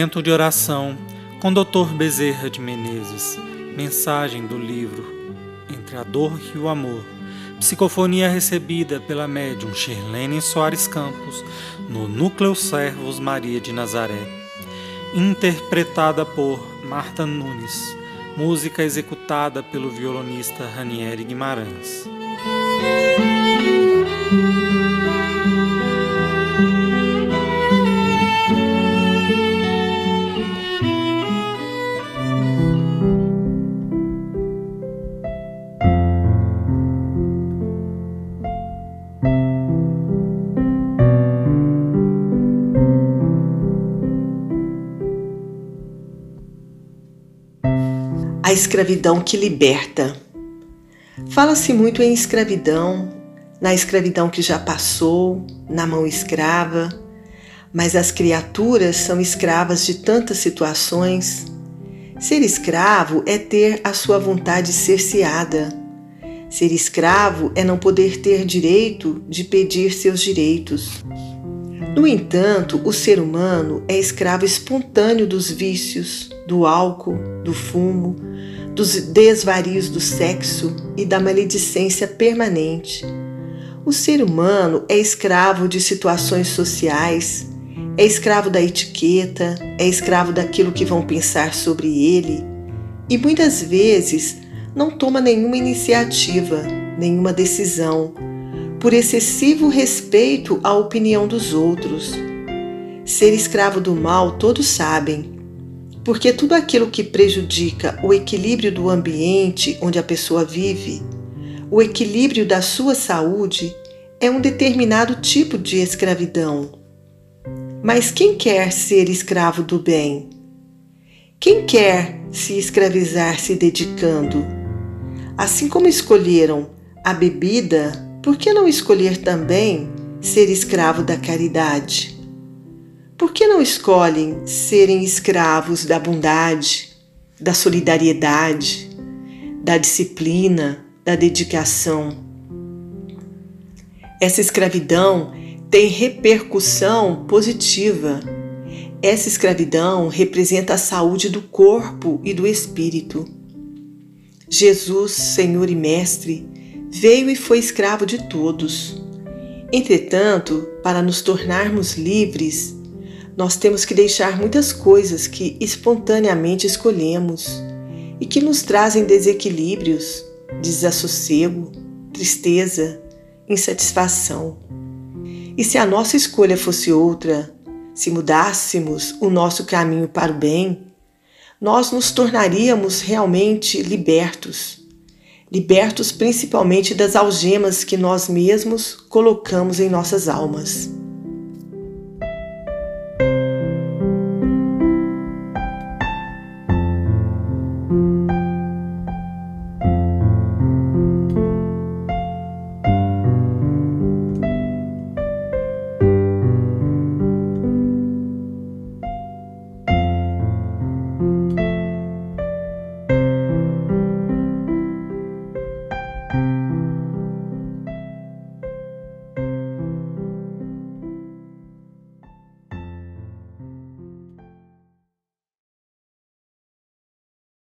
Momento de oração com Dr. Bezerra de Menezes. Mensagem do livro Entre a Dor e o Amor. Psicofonia recebida pela médium Shirlene Soares Campos no Núcleo Servos Maria de Nazaré. Interpretada por Marta Nunes. Música executada pelo violonista Ranieri Guimarães. A escravidão que liberta. Fala-se muito em escravidão, na escravidão que já passou, na mão escrava, mas as criaturas são escravas de tantas situações. Ser escravo é ter a sua vontade cerceada. Ser escravo é não poder ter direito de pedir seus direitos. No entanto, o ser humano é escravo espontâneo dos vícios, do álcool, do fumo, dos desvarios do sexo e da maledicência permanente. O ser humano é escravo de situações sociais, é escravo da etiqueta, é escravo daquilo que vão pensar sobre ele e muitas vezes não toma nenhuma iniciativa, nenhuma decisão por excessivo respeito à opinião dos outros. Ser escravo do mal todos sabem, porque tudo aquilo que prejudica o equilíbrio do ambiente onde a pessoa vive, o equilíbrio da sua saúde, é um determinado tipo de escravidão. Mas quem quer ser escravo do bem? Quem quer se escravizar se dedicando? Assim como escolheram a bebida por que não escolher também ser escravo da caridade? Por que não escolhem serem escravos da bondade, da solidariedade, da disciplina, da dedicação? Essa escravidão tem repercussão positiva. Essa escravidão representa a saúde do corpo e do espírito. Jesus, Senhor e Mestre, veio e foi escravo de todos. Entretanto, para nos tornarmos livres, nós temos que deixar muitas coisas que espontaneamente escolhemos e que nos trazem desequilíbrios, desassossego, tristeza, insatisfação. E se a nossa escolha fosse outra, se mudássemos o nosso caminho para o bem, nós nos tornaríamos realmente libertos libertos principalmente das algemas que nós mesmos colocamos em nossas almas.